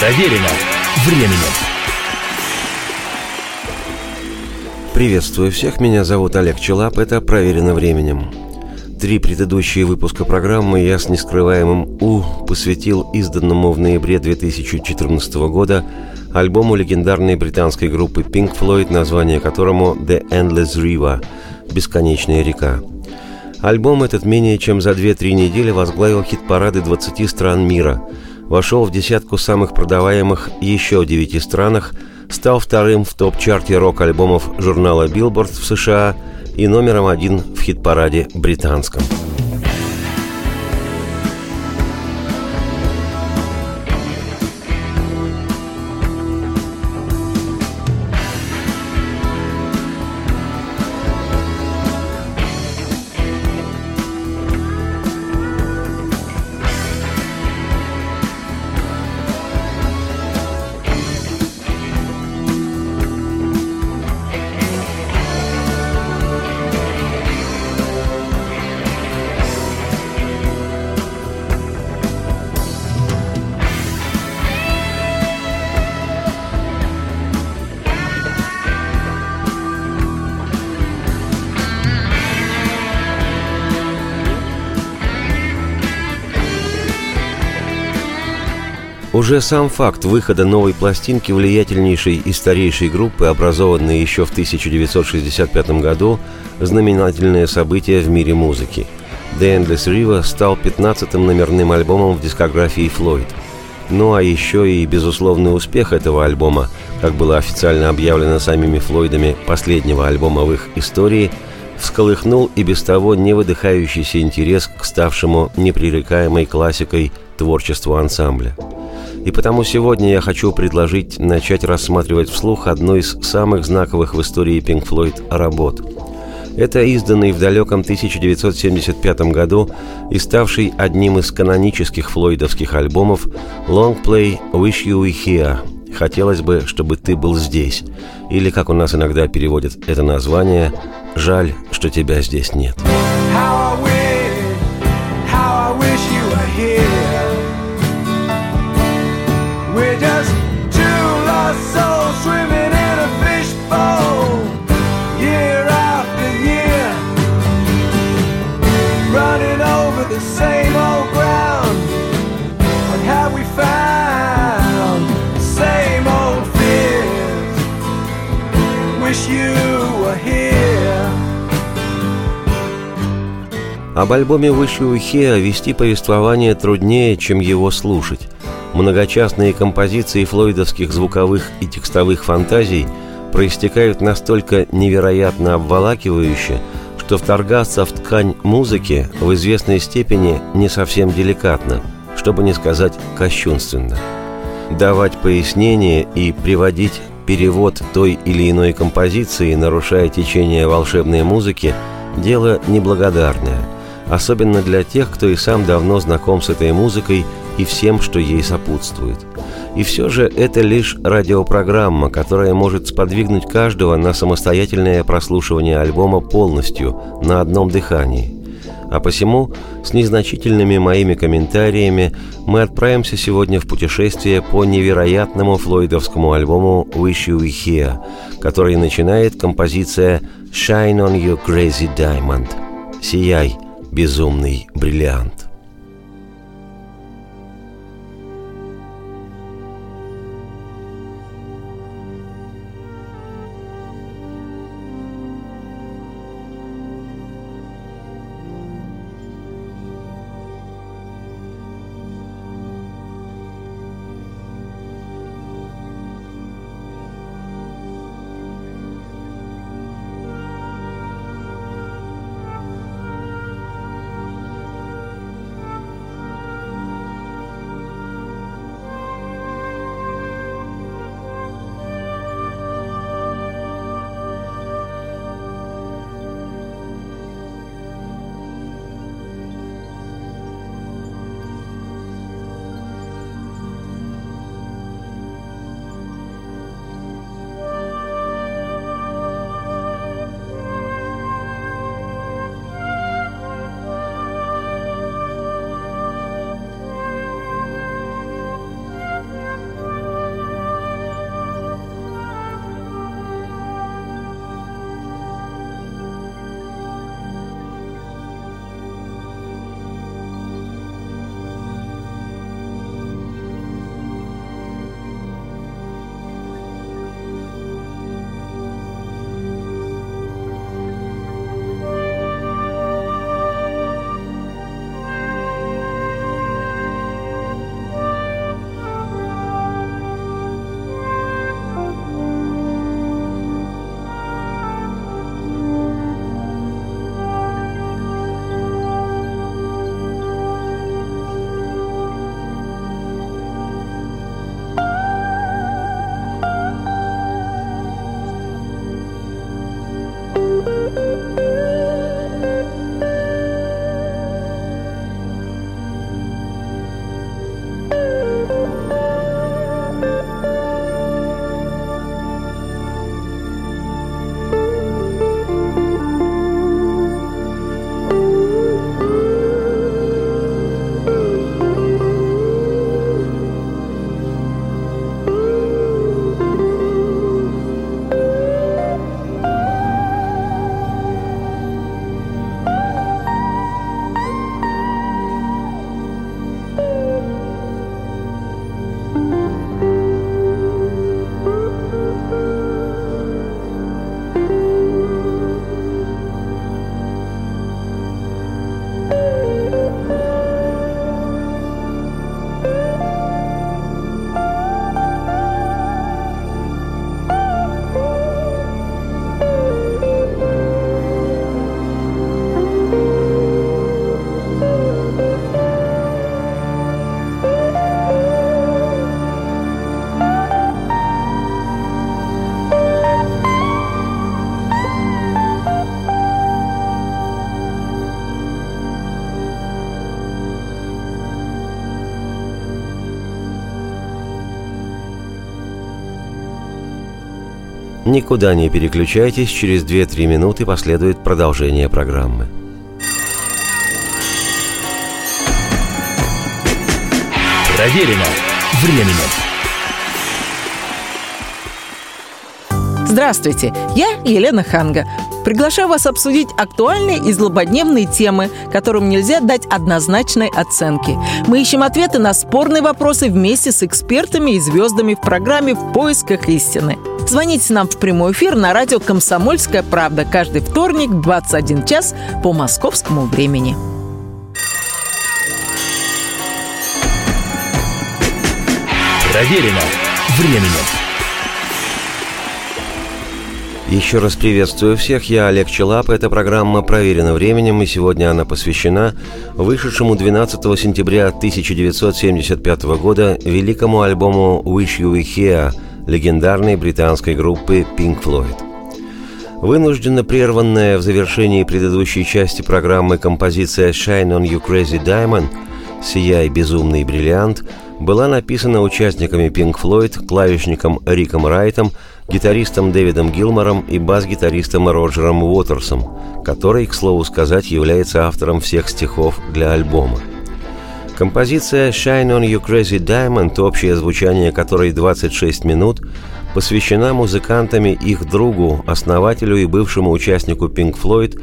Проверено временем. Приветствую всех, меня зовут Олег Челап, это «Проверено временем». Три предыдущие выпуска программы я с нескрываемым «У» посвятил изданному в ноябре 2014 года альбому легендарной британской группы Pink Floyd, название которому «The Endless River» – «Бесконечная река». Альбом этот менее чем за 2-3 недели возглавил хит-парады 20 стран мира, вошел в десятку самых продаваемых еще в 9 странах, стал вторым в топ-чарте рок-альбомов журнала Billboard в США и номером один в хит-параде британском – Уже сам факт выхода новой пластинки влиятельнейшей и старейшей группы, образованной еще в 1965 году, знаменательное событие в мире музыки. The Endless River стал 15-м номерным альбомом в дискографии Флойд. Ну а еще и безусловный успех этого альбома, как было официально объявлено самими Флойдами последнего альбома в их истории, всколыхнул и без того невыдыхающийся интерес к ставшему непререкаемой классикой творчеству ансамбля – и потому сегодня я хочу предложить начать рассматривать вслух одну из самых знаковых в истории Pink Floyd работ. Это изданный в далеком 1975 году и ставший одним из канонических флойдовских альбомов Play Wish You Were Here «Хотелось бы, чтобы ты был здесь» или, как у нас иногда переводят это название, «Жаль, что тебя здесь нет». Об альбоме «Выше Ухеа» вести повествование труднее, чем его слушать. Многочастные композиции флойдовских звуковых и текстовых фантазий проистекают настолько невероятно обволакивающе, что вторгаться в ткань музыки в известной степени не совсем деликатно, чтобы не сказать кощунственно. Давать пояснение и приводить перевод той или иной композиции, нарушая течение волшебной музыки, дело неблагодарное, особенно для тех, кто и сам давно знаком с этой музыкой и всем, что ей сопутствует. И все же это лишь радиопрограмма, которая может сподвигнуть каждого на самостоятельное прослушивание альбома полностью, на одном дыхании – а посему, с незначительными моими комментариями, мы отправимся сегодня в путешествие по невероятному флойдовскому альбому «Wish You Were Here», который начинает композиция «Shine on Your Crazy Diamond» – «Сияй, безумный бриллиант». Никуда не переключайтесь, через 2-3 минуты последует продолжение программы. Проверено временем. Здравствуйте, я Елена Ханга. Приглашаю вас обсудить актуальные и злободневные темы, которым нельзя дать однозначной оценки. Мы ищем ответы на спорные вопросы вместе с экспертами и звездами в программе «В поисках истины». Звоните нам в прямой эфир на радио «Комсомольская правда» каждый вторник в 21 час по московскому времени. Проверено временем. Еще раз приветствую всех, я Олег Челап, эта программа проверена временем, и сегодня она посвящена вышедшему 12 сентября 1975 года великому альбому «Wish You Were Here» легендарной британской группы Pink Floyd. Вынужденно прерванная в завершении предыдущей части программы композиция «Shine on You Crazy Diamond» «Сияй, безумный бриллиант» была написана участниками Pink Floyd, клавишником Риком Райтом, гитаристом Дэвидом Гилмором и бас-гитаристом Роджером Уотерсом, который, к слову сказать, является автором всех стихов для альбома. Композиция «Shine on You Crazy Diamond», общее звучание которой 26 минут, посвящена музыкантами их другу, основателю и бывшему участнику Pink Floyd,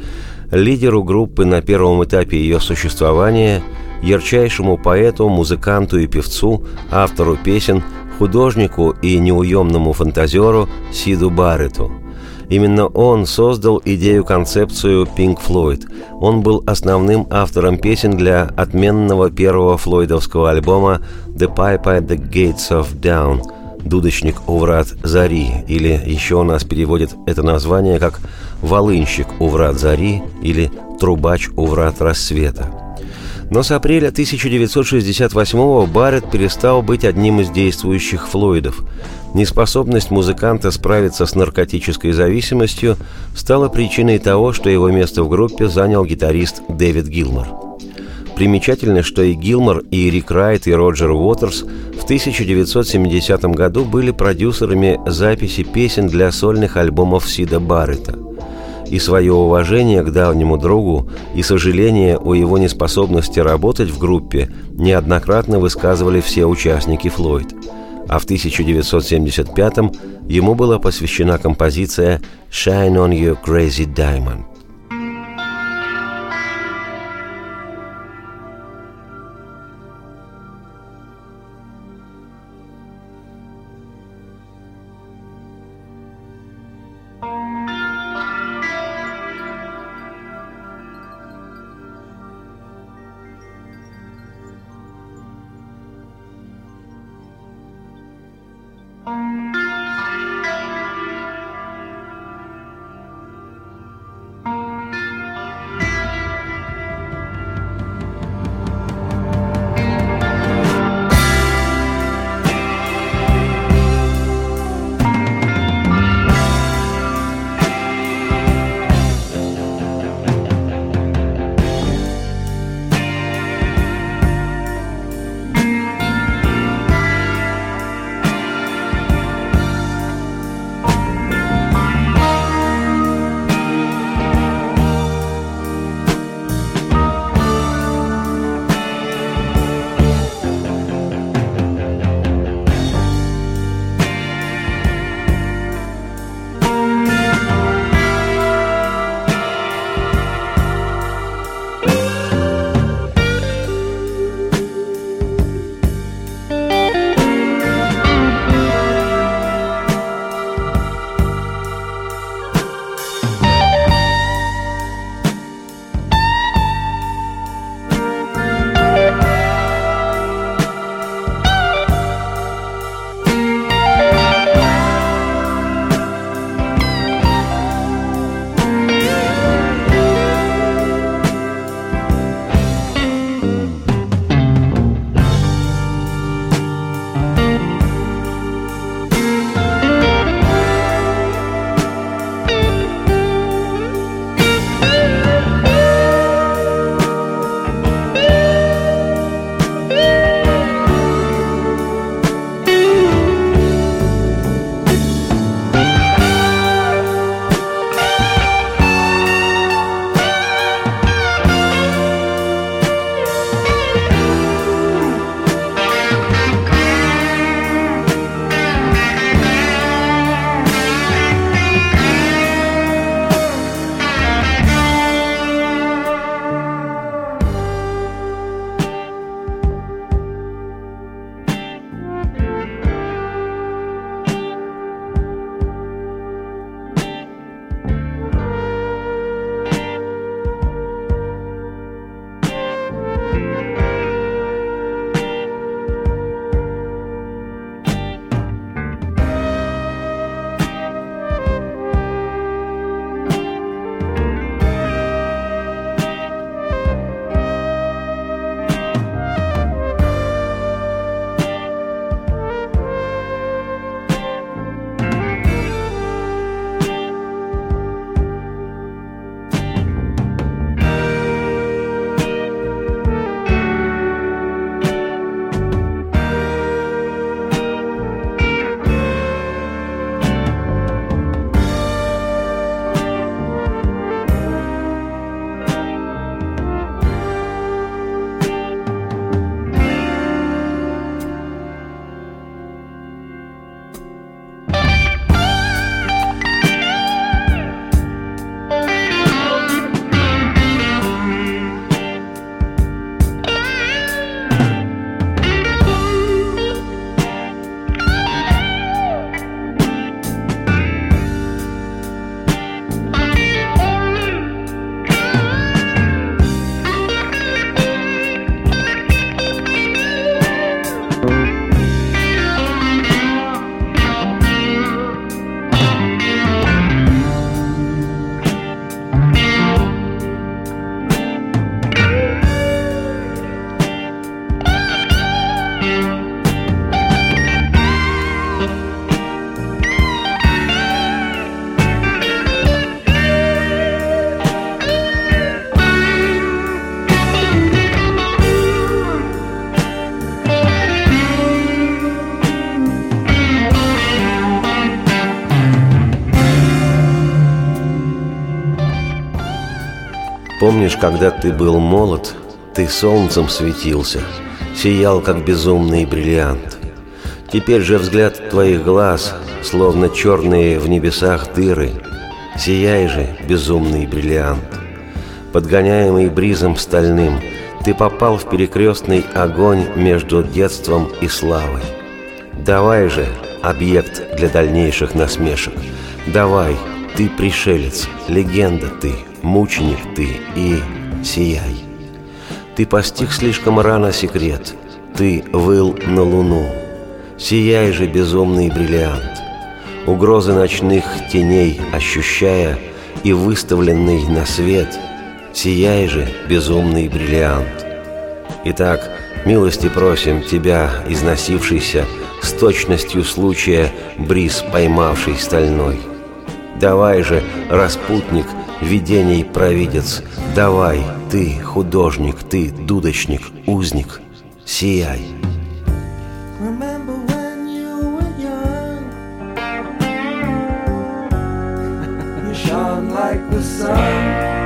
лидеру группы на первом этапе ее существования, ярчайшему поэту, музыканту и певцу, автору песен, художнику и неуемному фантазеру Сиду Барретту. Именно он создал идею-концепцию Pink Floyd. Он был основным автором песен для отменного первого флойдовского альбома «The Pipe at the Gates of Down» «Дудочник у врат Зари» или еще у нас переводит это название как «Волынщик у врат Зари» или «Трубач у врат рассвета». Но с апреля 1968-го Барретт перестал быть одним из действующих Флойдов. Неспособность музыканта справиться с наркотической зависимостью стала причиной того, что его место в группе занял гитарист Дэвид Гилмор. Примечательно, что и Гилмор, и Рик Райт, и Роджер Уотерс в 1970 году были продюсерами записи песен для сольных альбомов Сида Баррета – и свое уважение к давнему другу и сожаление о его неспособности работать в группе неоднократно высказывали все участники Флойд. А в 1975-м ему была посвящена композиция «Shine on your crazy diamond». Помнишь, когда ты был молод, ты солнцем светился, сиял, как безумный бриллиант. Теперь же взгляд твоих глаз, словно черные в небесах дыры, сияй же, безумный бриллиант. Подгоняемый бризом стальным, ты попал в перекрестный огонь между детством и славой. Давай же, объект для дальнейших насмешек, давай, ты пришелец, легенда ты, мученик ты и сияй. Ты постиг слишком рано секрет, ты выл на луну. Сияй же, безумный бриллиант, угрозы ночных теней ощущая и выставленный на свет, сияй же, безумный бриллиант. Итак, милости просим тебя, износившийся, с точностью случая бриз поймавший стальной. Давай же, распутник, видений провидец, давай, ты, художник, ты, дудочник, узник, сияй. like the sun.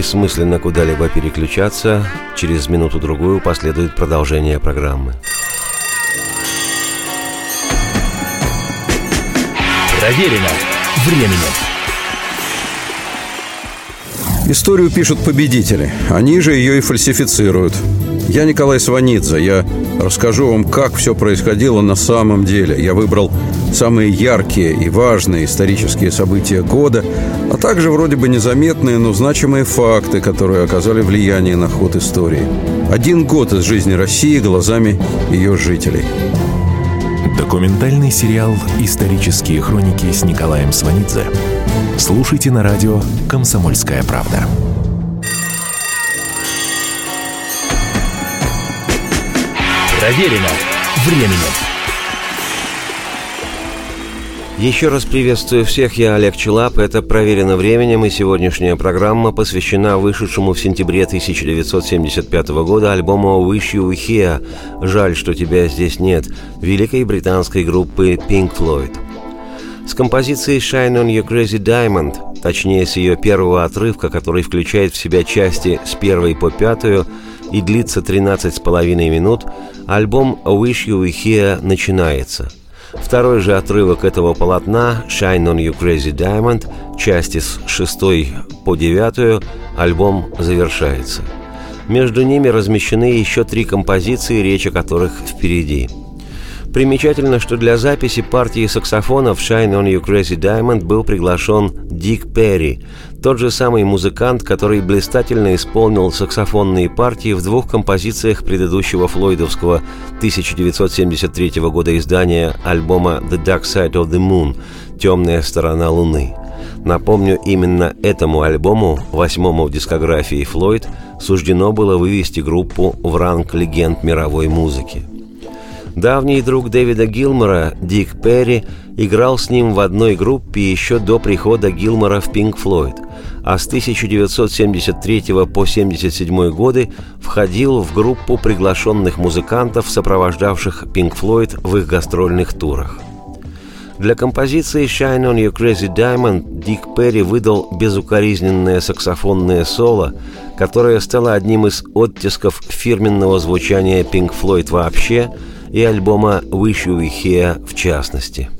Бессмысленно куда-либо переключаться. Через минуту-другую последует продолжение программы. Проверено временем. Историю пишут победители. Они же ее и фальсифицируют. Я Николай Сванидзе. Я расскажу вам, как все происходило на самом деле. Я выбрал самые яркие и важные исторические события года, а также вроде бы незаметные, но значимые факты, которые оказали влияние на ход истории. Один год из жизни России глазами ее жителей. Документальный сериал «Исторические хроники» с Николаем Сванидзе. Слушайте на радио «Комсомольская правда». Проверено временем. Еще раз приветствую всех, я Олег Челап, это «Проверено временем», и сегодняшняя программа посвящена вышедшему в сентябре 1975 года альбому «Wish You Here» «Жаль, что тебя здесь нет» великой британской группы Pink Floyd. С композицией «Shine on Your Crazy Diamond» точнее с ее первого отрывка, который включает в себя части с первой по пятую и длится 13 с половиной минут, альбом «Wish You Here» начинается. Второй же отрывок этого полотна «Shine on You Crazy Diamond», части с шестой по девятую, альбом завершается. Между ними размещены еще три композиции, речь о которых впереди – Примечательно, что для записи партии саксофонов «Shine on You Crazy Diamond» был приглашен Дик Перри, тот же самый музыкант, который блистательно исполнил саксофонные партии в двух композициях предыдущего флойдовского 1973 года издания альбома «The Dark Side of the Moon» «Темная сторона Луны». Напомню, именно этому альбому, восьмому в дискографии Флойд, суждено было вывести группу в ранг легенд мировой музыки. Давний друг Дэвида Гилмора, Дик Перри, играл с ним в одной группе еще до прихода Гилмора в Пинк Флойд, а с 1973 по 1977 годы входил в группу приглашенных музыкантов, сопровождавших Пинк Флойд в их гастрольных турах. Для композиции «Shine on Your Crazy Diamond» Дик Перри выдал безукоризненное саксофонное соло, которое стало одним из оттисков фирменного звучания Pink Floyd вообще – и альбома «Wish You Were Here» в частности –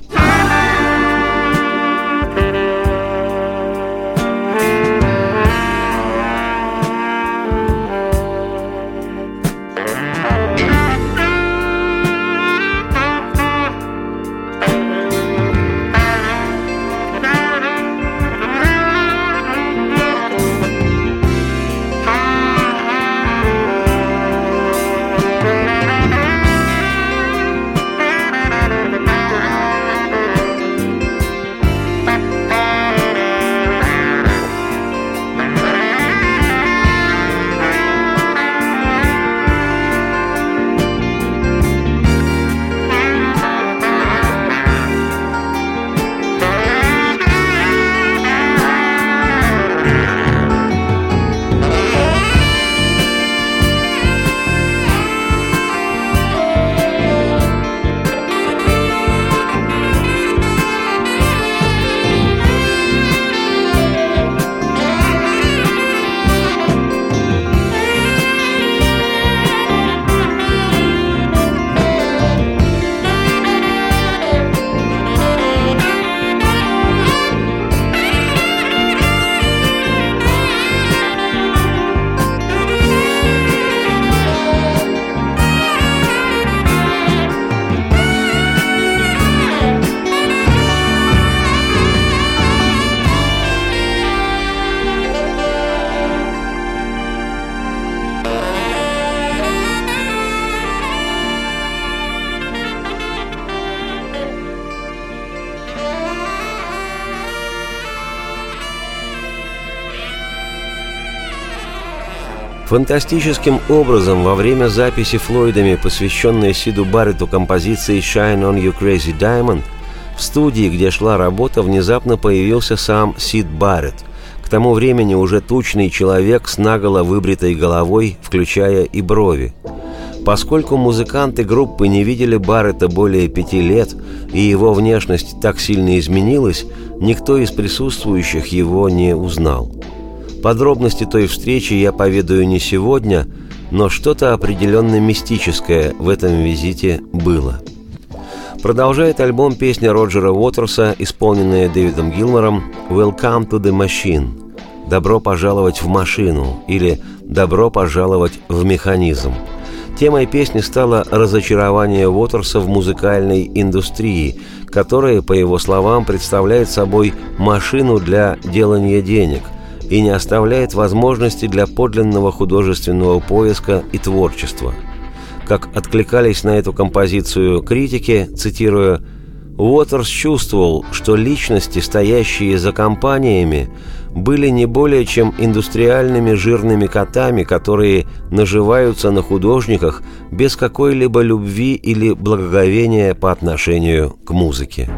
Фантастическим образом во время записи Флойдами, посвященной Сиду Барретту композиции «Shine on You Crazy Diamond», в студии, где шла работа, внезапно появился сам Сид Барретт. К тому времени уже тучный человек с наголо выбритой головой, включая и брови. Поскольку музыканты группы не видели Баррета более пяти лет, и его внешность так сильно изменилась, никто из присутствующих его не узнал. Подробности той встречи я поведаю не сегодня, но что-то определенно мистическое в этом визите было. Продолжает альбом песня Роджера Уотерса, исполненная Дэвидом Гилмором «Welcome to the Machine» – «Добро пожаловать в машину» или «Добро пожаловать в механизм». Темой песни стало разочарование Уотерса в музыкальной индустрии, которая, по его словам, представляет собой машину для делания денег – и не оставляет возможности для подлинного художественного поиска и творчества. Как откликались на эту композицию критики, цитируя, Уотерс чувствовал, что личности, стоящие за компаниями, были не более чем индустриальными жирными котами, которые наживаются на художниках без какой-либо любви или благоговения по отношению к музыке.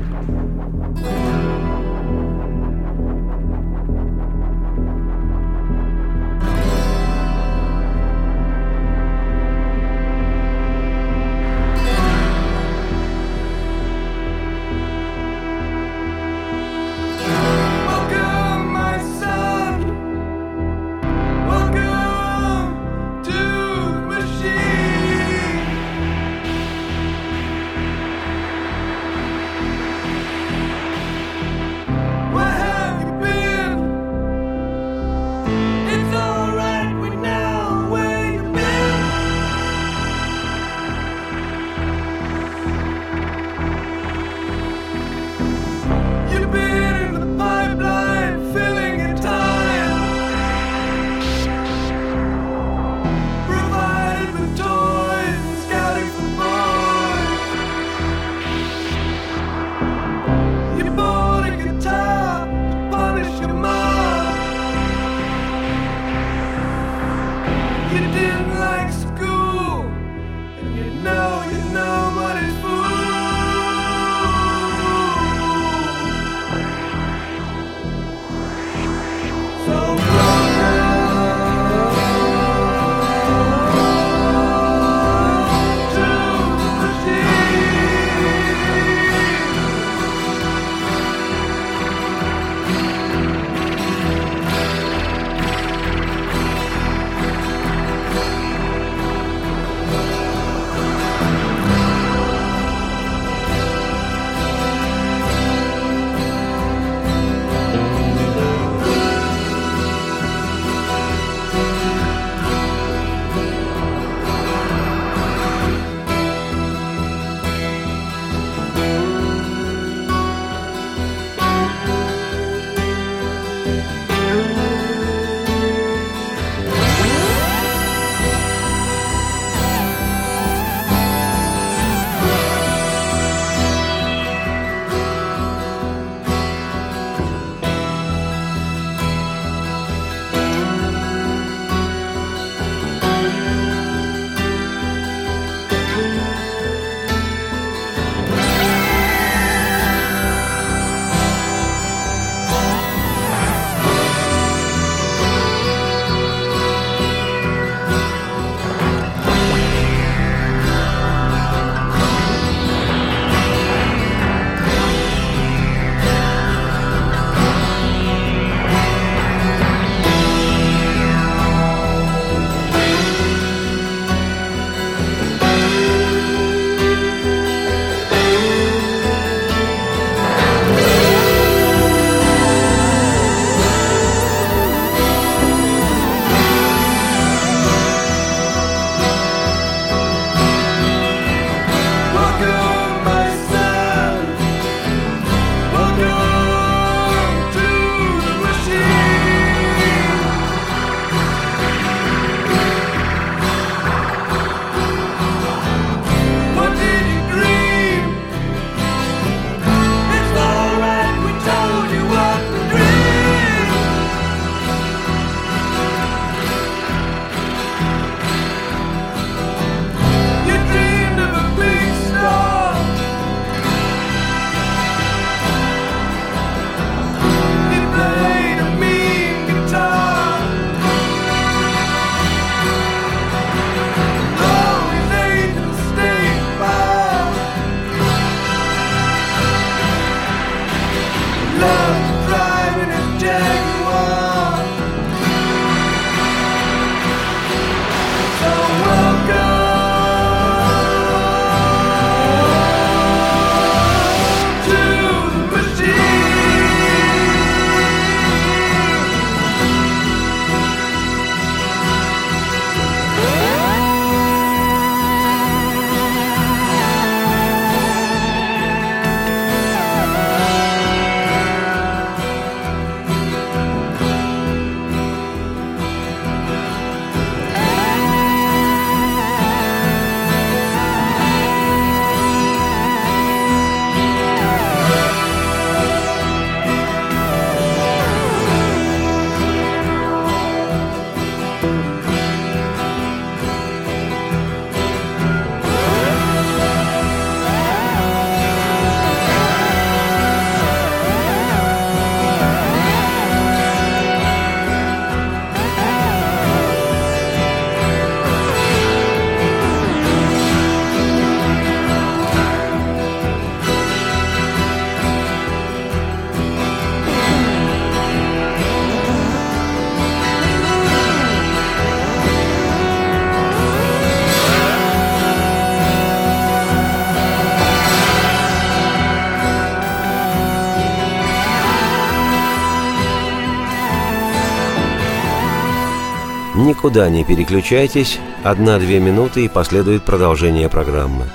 Никуда не переключайтесь, одна-две минуты и последует продолжение программы.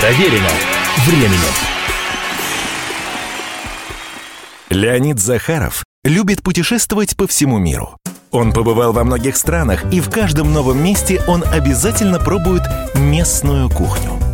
Проверено временем. Леонид Захаров любит путешествовать по всему миру. Он побывал во многих странах, и в каждом новом месте он обязательно пробует местную кухню –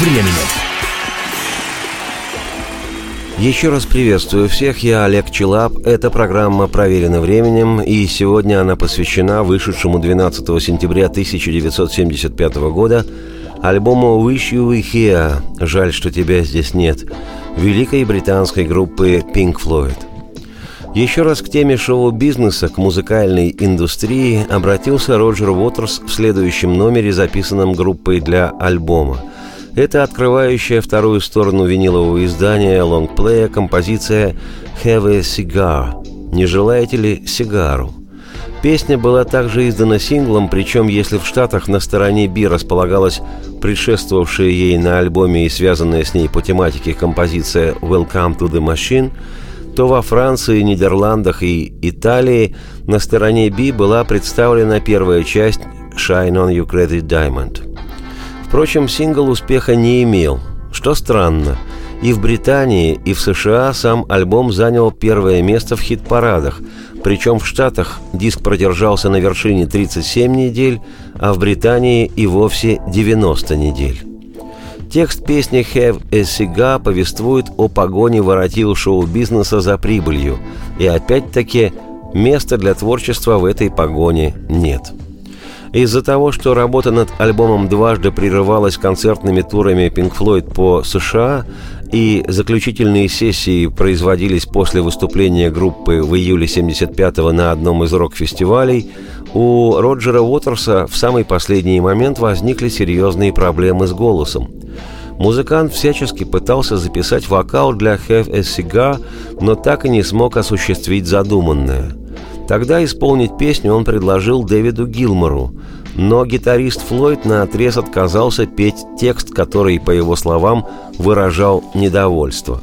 временем. Еще раз приветствую всех, я Олег Челап. Эта программа проверена временем, и сегодня она посвящена вышедшему 12 сентября 1975 года альбому «Wish You Were Here» «Жаль, что тебя здесь нет» великой британской группы Pink Floyd. Еще раз к теме шоу-бизнеса, к музыкальной индустрии обратился Роджер Уотерс в следующем номере, записанном группой для альбома. Это открывающая вторую сторону винилового издания лонгплея композиция «Have a Cigar» «Не желаете ли сигару?» Песня была также издана синглом, причем если в Штатах на стороне Би располагалась предшествовавшая ей на альбоме и связанная с ней по тематике композиция «Welcome to the Machine», то во Франции, Нидерландах и Италии на стороне Би была представлена первая часть «Shine on You Credit Diamond». Впрочем, сингл успеха не имел, что странно – и в Британии, и в США сам альбом занял первое место в хит-парадах, причем в Штатах диск продержался на вершине 37 недель, а в Британии и вовсе 90 недель. Текст песни «Have a Cigar» повествует о погоне воротил шоу-бизнеса за прибылью, и опять-таки места для творчества в этой погоне нет. Из-за того, что работа над альбомом дважды прерывалась концертными турами Pink Floyd по США, и заключительные сессии производились после выступления группы в июле 75-го на одном из рок-фестивалей, у Роджера Уотерса в самый последний момент возникли серьезные проблемы с голосом. Музыкант всячески пытался записать вокал для «Have a Cigar», но так и не смог осуществить задуманное. Тогда исполнить песню он предложил Дэвиду Гилмору, но гитарист Флойд на отрез отказался петь текст, который, по его словам, выражал недовольство.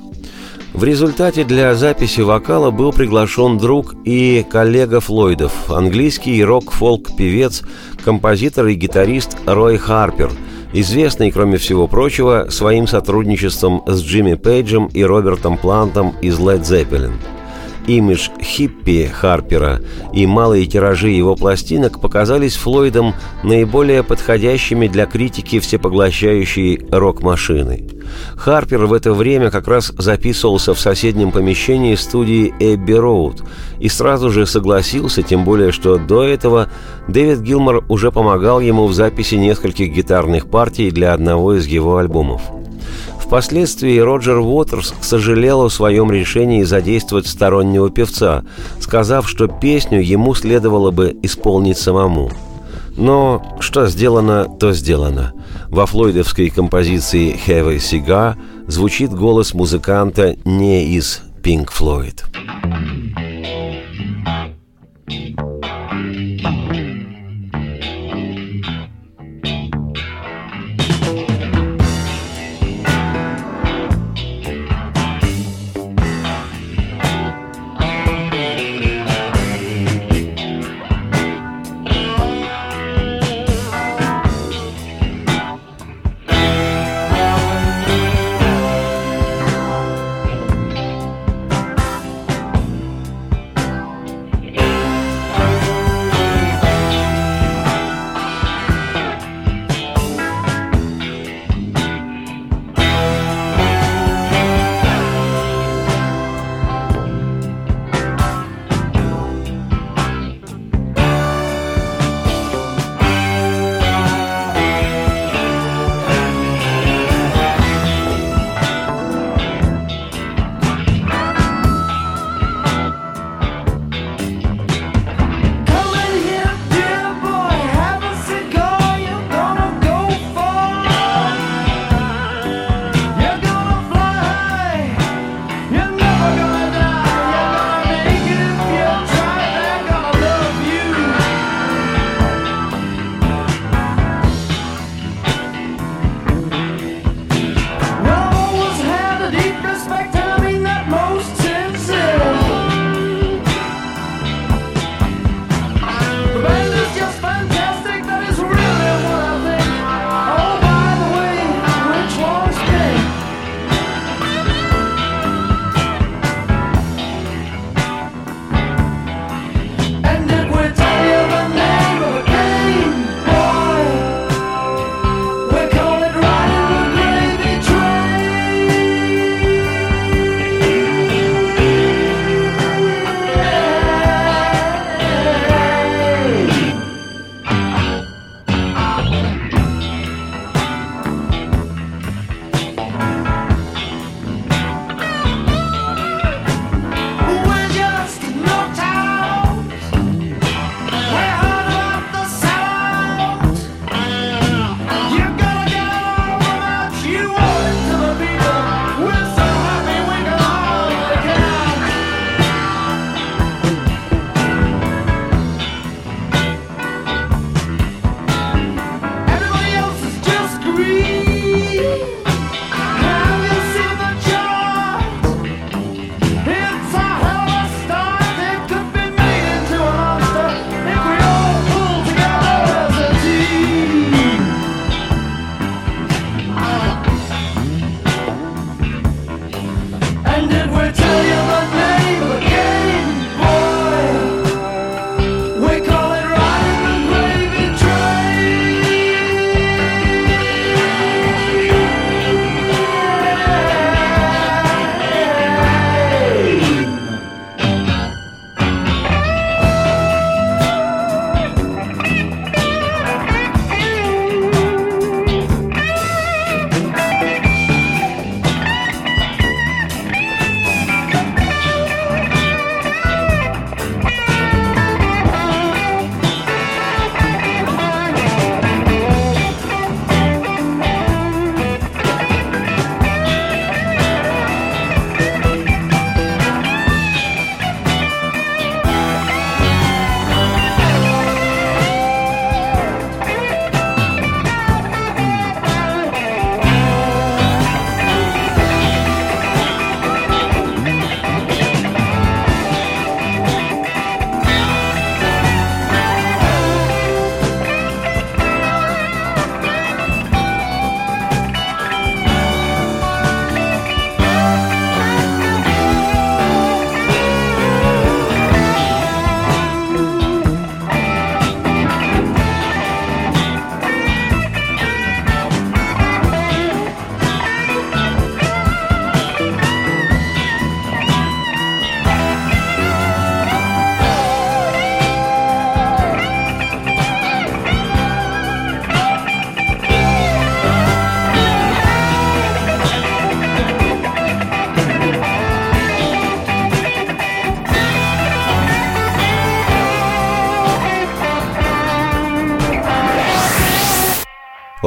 В результате для записи вокала был приглашен друг и коллега Флойдов, английский рок-фолк-певец, композитор и гитарист Рой Харпер, известный, кроме всего прочего, своим сотрудничеством с Джимми Пейджем и Робертом Плантом из Led Zeppelin – Имидж хиппи Харпера и малые тиражи его пластинок показались Флойдом наиболее подходящими для критики всепоглощающей рок-машины. Харпер в это время как раз записывался в соседнем помещении студии Эбби Роуд и сразу же согласился, тем более, что до этого Дэвид Гилмор уже помогал ему в записи нескольких гитарных партий для одного из его альбомов. Впоследствии Роджер Уотерс сожалел о своем решении задействовать стороннего певца, сказав, что песню ему следовало бы исполнить самому. Но что сделано, то сделано. Во флойдовской композиции «Have a Cigar» звучит голос музыканта не из Pink Floyd.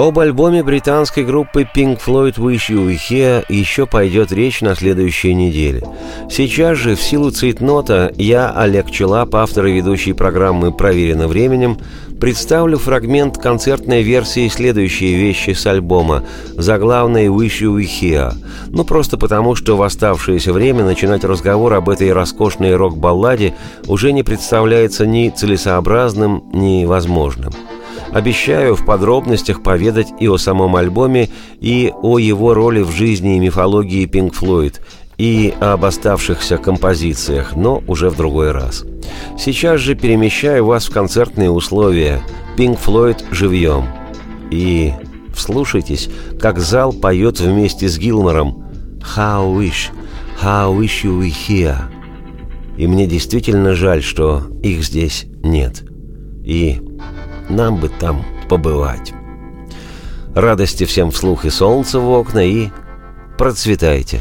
Об альбоме британской группы Pink Floyd Wish You Here еще пойдет речь на следующей неделе. Сейчас же, в силу цейтнота, я, Олег Челап, автор и ведущий программы «Проверено временем», представлю фрагмент концертной версии следующей вещи с альбома, заглавной «Wish You Were Here». Ну, просто потому, что в оставшееся время начинать разговор об этой роскошной рок-балладе уже не представляется ни целесообразным, ни возможным. Обещаю в подробностях поведать и о самом альбоме, и о его роли в жизни и мифологии Pink Floyd, и об оставшихся композициях, но уже в другой раз. Сейчас же перемещаю вас в концертные условия Pink Floyd живьем. И вслушайтесь, как зал поет вместе с Гилмором «How wish, how wish you were here». И мне действительно жаль, что их здесь нет. И нам бы там побывать. Радости всем вслух и солнца в окна, и процветайте.